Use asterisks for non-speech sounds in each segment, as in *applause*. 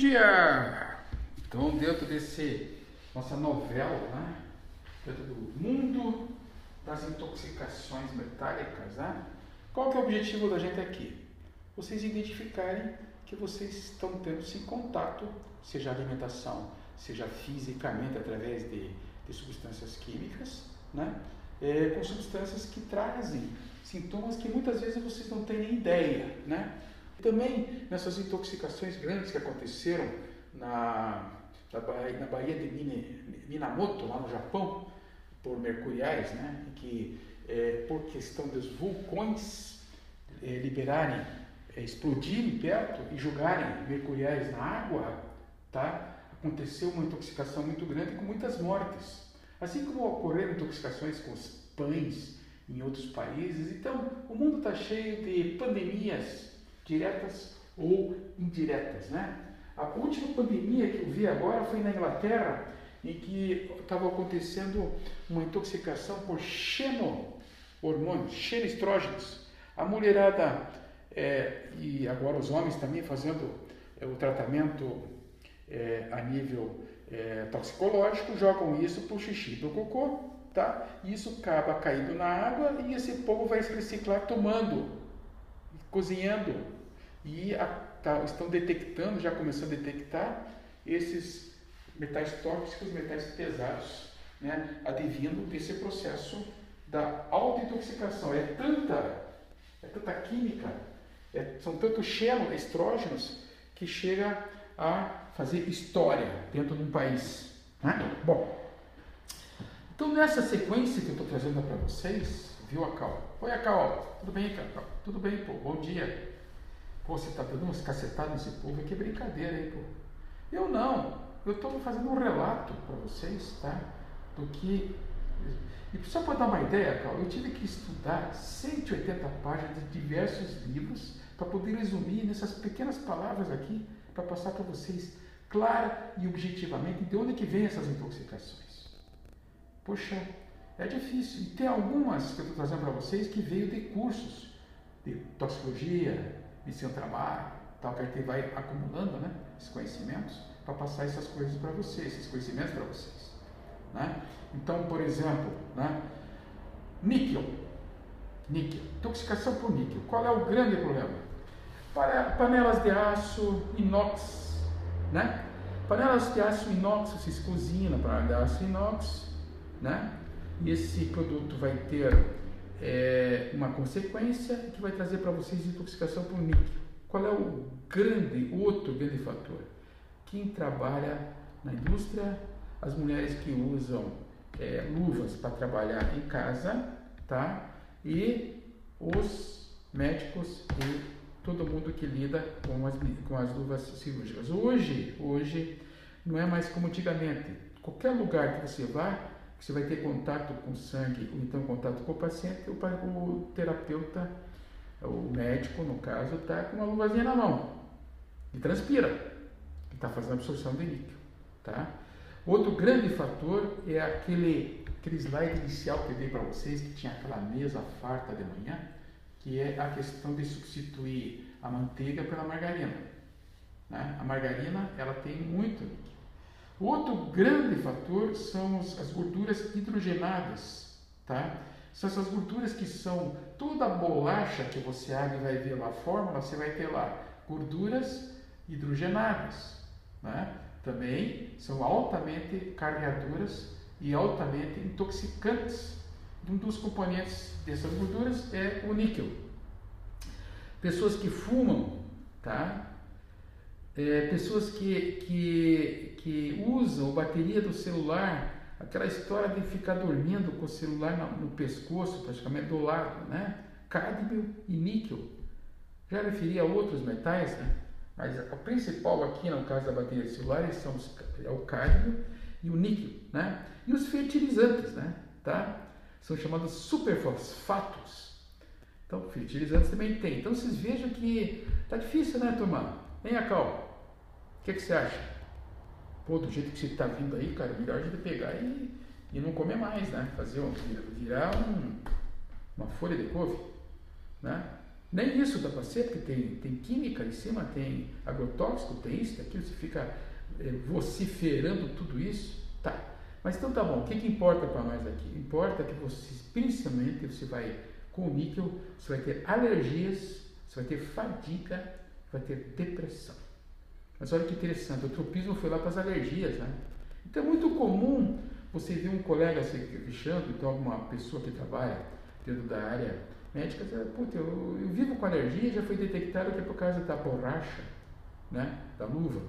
dia! Então, dentro desse nossa novela, né? dentro do mundo das intoxicações metálicas, né? qual que é o objetivo da gente aqui? Vocês identificarem que vocês estão tendo esse contato, seja alimentação, seja fisicamente através de, de substâncias químicas, né? É, com substâncias que trazem sintomas que muitas vezes vocês não têm nem ideia, né? Também nessas intoxicações grandes que aconteceram na, na, Bahia, de Minamoto, lá no Japão, por mercuriais, né? que é, por questão dos vulcões é, liberarem, é, explodirem perto e jogarem mercuriais na água, tá? aconteceu uma intoxicação muito grande com muitas mortes. Assim como ocorreram intoxicações com os pães em outros países. Então, o mundo está cheio de pandemias diretas ou indiretas, né? A última pandemia que eu vi agora foi na Inglaterra, em que estava acontecendo uma intoxicação por xeno-hormônios, xenoestrógenos. A mulherada, é, e agora os homens também fazendo é, o tratamento é, a nível é, toxicológico, jogam isso para o xixi do cocô, tá? Isso acaba caindo na água e esse povo vai se reciclar tomando, cozinhando e a, tá, estão detectando, já começou a detectar esses metais tóxicos, metais pesados, né, advindo desse processo da autointoxicação. É tanta, é tanta química, é, são tantos estrógenos que chega a fazer história dentro de um país. Né? Bom, então nessa sequência que eu estou trazendo para vocês, viu a Cal? Oi, a Cal, tudo bem, Cal? Tudo bem, pô, bom dia. Pô, você está dando umas cacetadas nesse povo, que brincadeira, hein, pô? Eu não. Eu estou fazendo um relato para vocês, tá? Do que. E só para dar uma ideia, Carl, eu tive que estudar 180 páginas de diversos livros para poder resumir nessas pequenas palavras aqui, para passar para vocês clara e objetivamente de onde que vem essas intoxicações. Poxa, é difícil. E tem algumas que eu estou trazendo para vocês que veio de cursos de toxicologia, ensino trabalho, tal, que gente vai acumulando né, esses conhecimentos para passar essas coisas para vocês, esses conhecimentos para vocês. Né? Então, por exemplo, né, níquel. Níquel. Intoxicação por níquel. Qual é o grande problema? Para panelas de aço inox, né? Panelas de aço inox, vocês cozinham na panela de aço inox, né? E esse produto vai ter é, uma consequência que vai trazer para vocês intoxicação por níquel. Qual é o grande, outro grande fator? Quem trabalha na indústria, as mulheres que usam é, luvas para trabalhar em casa, tá? E os médicos e todo mundo que lida com as, com as luvas cirúrgicas. Hoje, hoje não é mais como antigamente. Qualquer lugar que você vá, você vai ter contato com sangue, ou então contato com o paciente, o, o terapeuta, o médico, no caso, está com uma luvazinha na mão e transpira, e está fazendo absorção de líquido. Tá? Outro grande fator é aquele, aquele slide inicial que eu dei para vocês, que tinha aquela mesa farta de manhã, que é a questão de substituir a manteiga pela margarina. Né? A margarina ela tem muito líquido. Outro grande fator são as gorduras hidrogenadas, tá? São essas gorduras que são toda a bolacha que você abre e vai ver lá a fórmula, você vai ter lá gorduras hidrogenadas, né? Também são altamente carreadoras e altamente intoxicantes. Um dos componentes dessas gorduras é o níquel. Pessoas que fumam, tá? É, pessoas que, que, que usam a bateria do celular, aquela história de ficar dormindo com o celular no, no pescoço, praticamente do lado, né? Cádmio e níquel. Já referi a outros metais, né? Mas o principal aqui, no caso da bateria de celular, são os, é o cádmio e o níquel, né? E os fertilizantes, né? Tá? São chamados superfosfatos. Então, fertilizantes também tem. Então, vocês vejam que tá difícil, né, turma? Vem cá, o que, que você acha? Pô, do jeito que você está vindo aí, cara, melhor a gente pegar e, e não comer mais, né? Fazer um, virar um, uma folha de couve, né? Nem isso dá para ser, porque tem, tem química em cima, tem agrotóxico, tem isso, aquilo, você fica é, vociferando tudo isso. Tá, mas então tá bom, o que, que importa para nós aqui? Importa que você, principalmente, você vai, com o níquel, você vai ter alergias, você vai ter fadiga, vai ter depressão. Mas olha que interessante, o tropismo foi lá para as alergias, né? Então é muito comum você ver um colega se queixando, então alguma pessoa que trabalha dentro da área médica, dizer, puta, eu, eu, vivo com alergia, já foi detectado que é por causa da borracha, né? Da luva.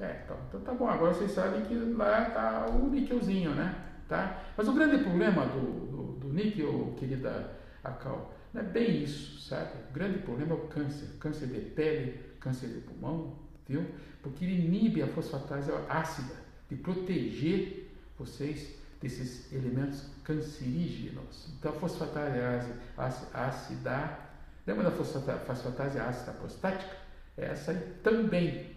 É, então, então tá bom, agora vocês sabem que lá tá o níquelzinho, né? Tá? Mas o grande problema do, do, do níquel, querida Acal, não é bem isso, sabe? O grande problema é o câncer, câncer de pele, câncer de pulmão, viu? Porque ele inibe a fosfatase ácida, de proteger vocês desses elementos cancerígenos. Então, a fosfatase ácida, lembra da fosfatase ácida prostática? Essa aí também,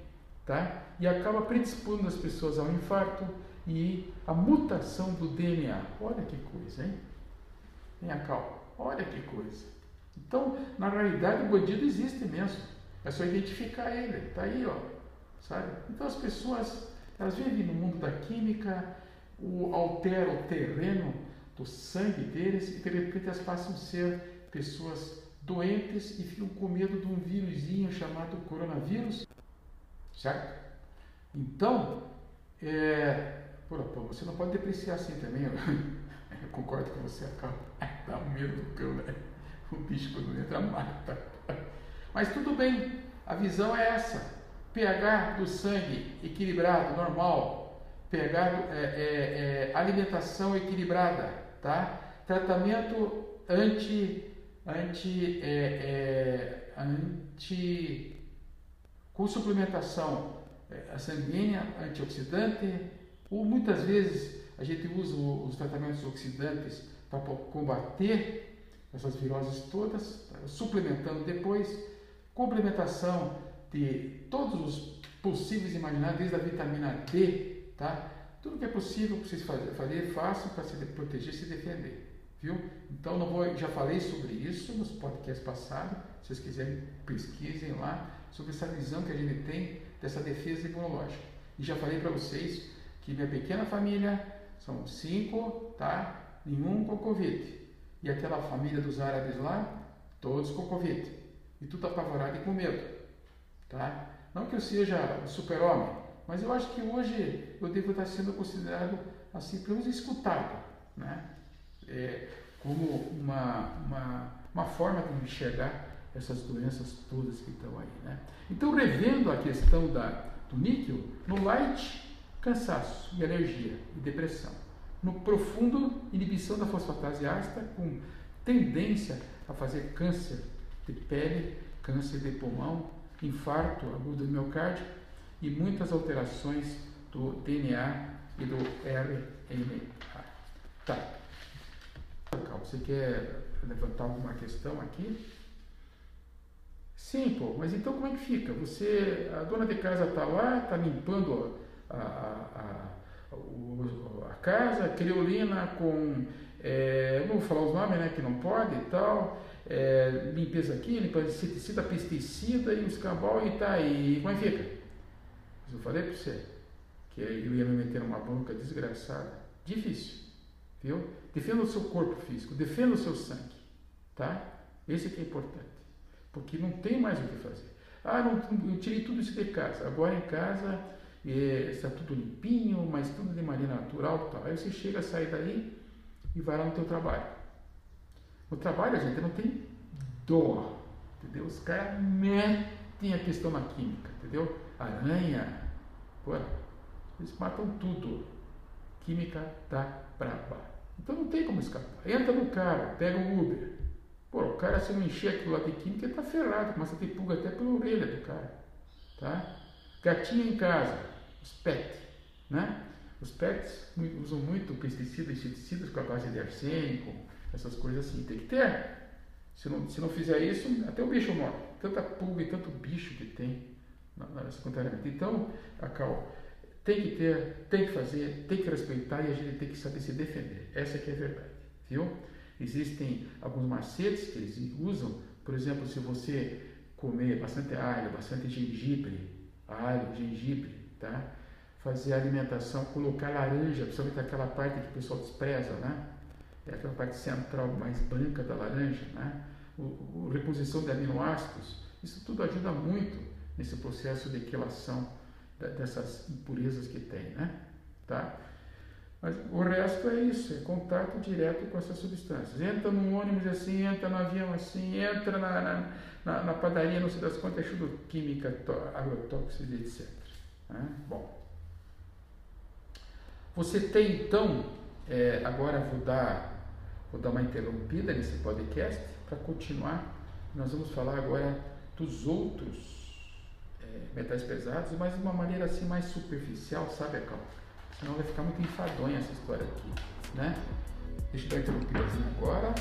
tá? E acaba predispondo as pessoas ao infarto e a mutação do DNA. Olha que coisa, hein? Venha calma, olha que coisa. Então, na realidade, o bandido existe mesmo. É só identificar ele, tá aí, ó. Sabe? Então as pessoas, elas vivem no mundo da química, o, altera o terreno do sangue deles e de repente elas passam a ser pessoas doentes e ficam com medo de um vírusinho chamado coronavírus, certo? Então, é, pô, você não pode depreciar assim também, *laughs* eu, concordo com você, acaba, dá um medo do cão, né? O bicho quando entra mata. Mas tudo bem, a visão é essa, pH do sangue equilibrado, normal, pegado é, é, é, alimentação equilibrada, tá? Tratamento anti, anti, é, é, anti com suplementação é, sanguínea, antioxidante, ou muitas vezes a gente usa os tratamentos oxidantes para combater essas viroses todas, tá? suplementando depois, complementação de todos os possíveis imaginários, desde a vitamina D tá? Tudo que é possível para vocês fazer, façam para se proteger e se defender, viu? Então, não vou, já falei sobre isso nos podcasts passados, se vocês quiserem, pesquisem lá sobre essa visão que a gente tem dessa defesa imunológica. E já falei para vocês que minha pequena família são cinco, tá? Nenhum com Covid. E aquela família dos árabes lá, todos com Covid. E tudo apavorado e com medo, tá? Não que eu seja super-homem, mas eu acho que hoje eu devo estar sendo considerado, assim, pelo menos escutado, né? É, como uma, uma, uma forma de enxergar essas doenças todas que estão aí, né? Então, revendo a questão da, do níquel, no light, cansaço e alergia e depressão. No profundo, inibição da fosfatase ácida com tendência a fazer câncer de pele, câncer de pulmão, infarto agudo do miocárdio e muitas alterações do DNA e do RNA. Tá. Você quer levantar alguma questão aqui? Sim, pô, mas então como é que fica? Você, a dona de casa está lá, está limpando a, a, a, casa, criolina com, é, não vou falar os nomes, né, que não pode e tal, é, limpeza de inseticida, pesticida e os cabal e tá aí, como é que fica? Eu falei para você que eu ia me meter numa bronca desgraçada. Difícil, viu? Defenda o seu corpo físico, defenda o seu sangue, tá? Esse que é importante, porque não tem mais o que fazer. Ah, não, eu tirei tudo isso de casa. Agora em casa é, está tudo limpinho, mas tudo de maneira natural, tal. Aí você chega, sai daí e vai lá no teu trabalho. No trabalho gente não tem dó, entendeu? Os caras metem a questão na química, entendeu? aranha, pô, eles matam tudo. Química tá braba. Então não tem como escapar. Entra no carro, pega o Uber. Pô, o cara se não encher aquilo lá de química, ele tá ferrado, começa a ter pulga até pela orelha do cara. Tá? Gatinho em casa, os pets, né? Os pets usam muito pesticidas inseticidas com a base de arsênico, essas coisas assim. Tem que ter. Se não, se não fizer isso, até o bicho morre. Tanta pulga e tanto bicho que tem secundariamente. Então, a Cal tem que ter, tem que fazer, tem que respeitar e a gente tem que saber se defender. Essa que é a verdade, viu? Existem alguns macetes que eles usam Por exemplo, se você comer bastante alho, bastante gengibre, alho, gengibre, tá? Fazer a alimentação, colocar laranja, principalmente aquela parte que o pessoal despreza, né? É aquela parte central mais branca da laranja, né? O, o reposição de aminoácidos, isso tudo ajuda muito nesse processo de quilação dessas impurezas que tem, né? Tá? Mas o resto é isso, é contato direto com essas substâncias. Entra no ônibus assim, entra no avião assim, entra na, na, na, na padaria, não sei das quantas, é tudo química, agrotóxica, etc. Né? Bom, você tem então, é, agora vou dar, vou dar uma interrompida nesse podcast para continuar. Nós vamos falar agora dos outros é, metais pesados, mas de uma maneira assim mais superficial, sabe, Cal? Senão vai ficar muito enfadonha essa história aqui, né? Deixa eu dar interrompida agora.